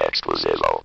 Exclusivo.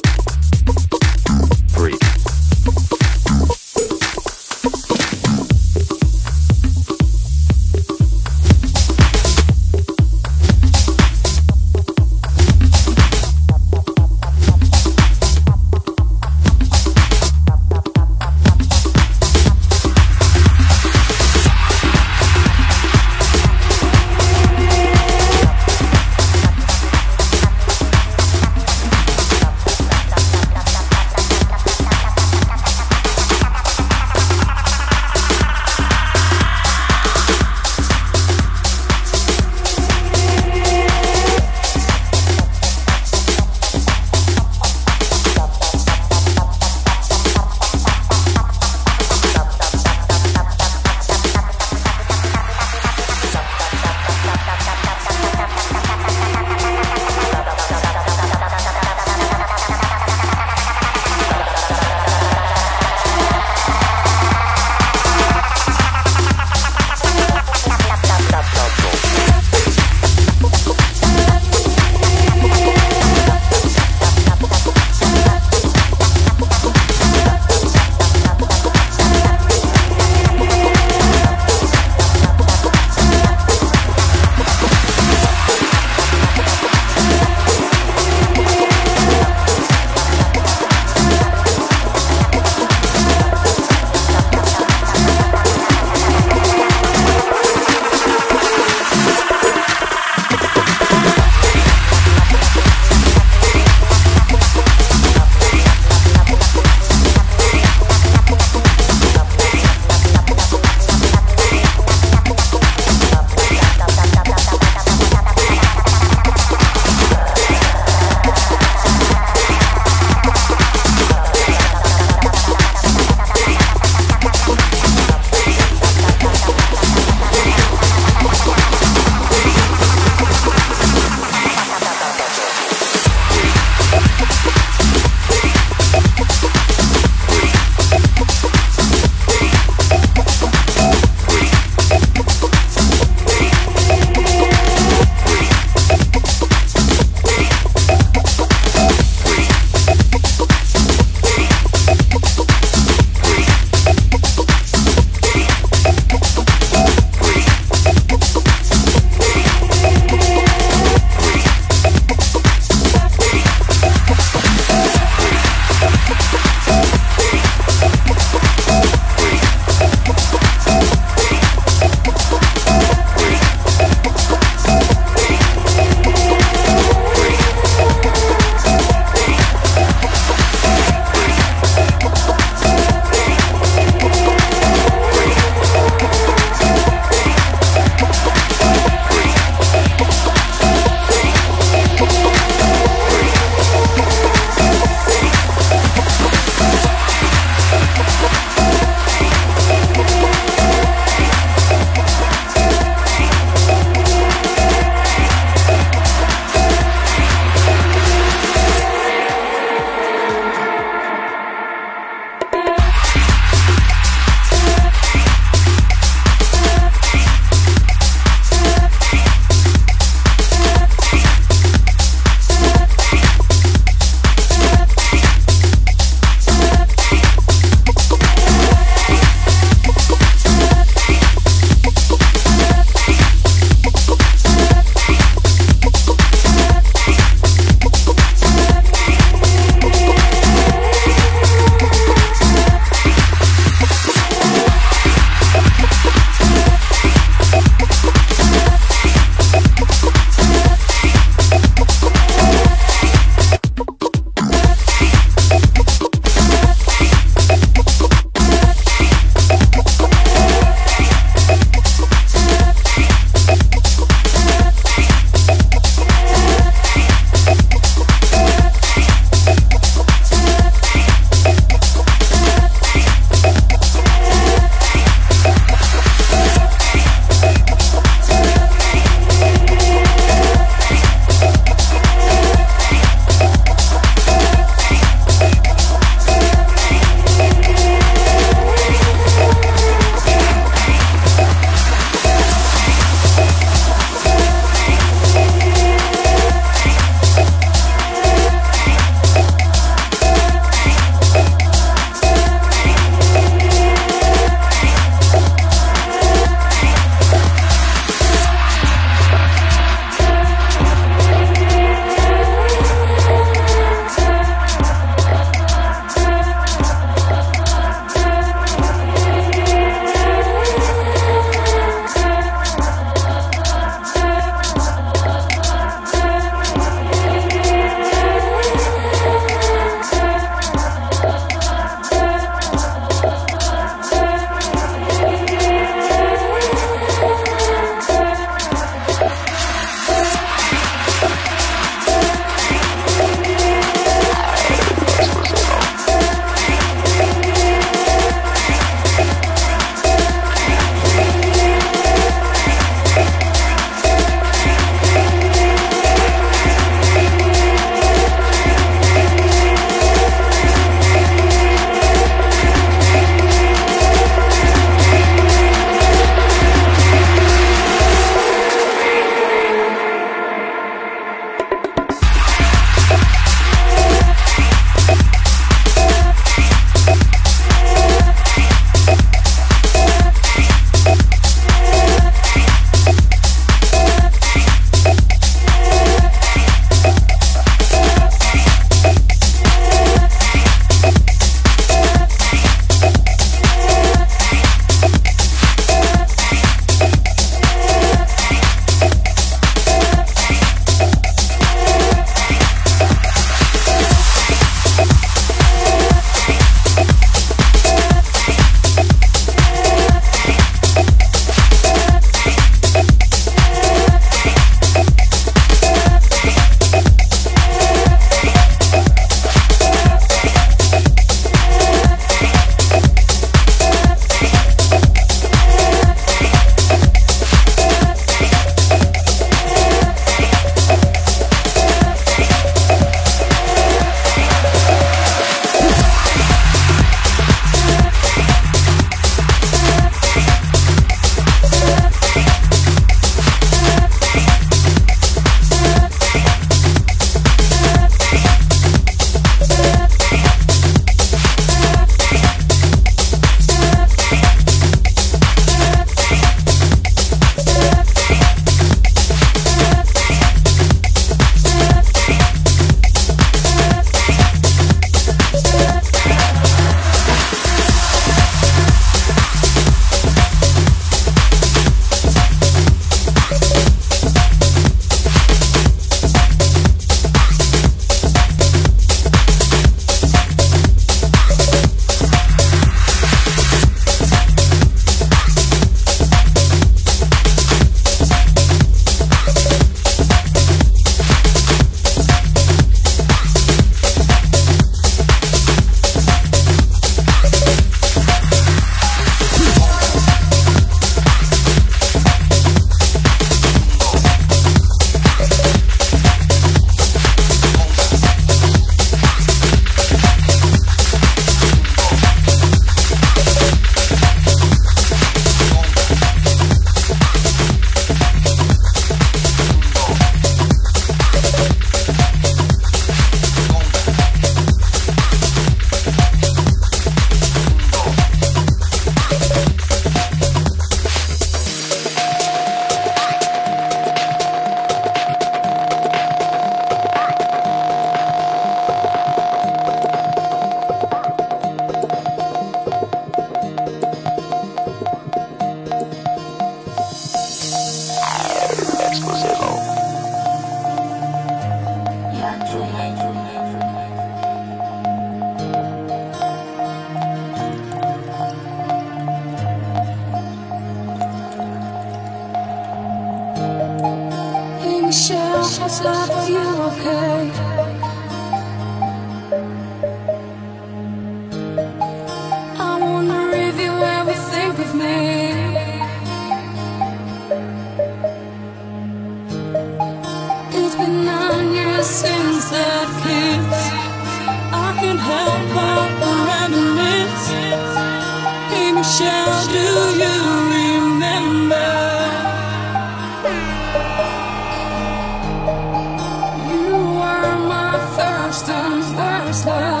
superstar.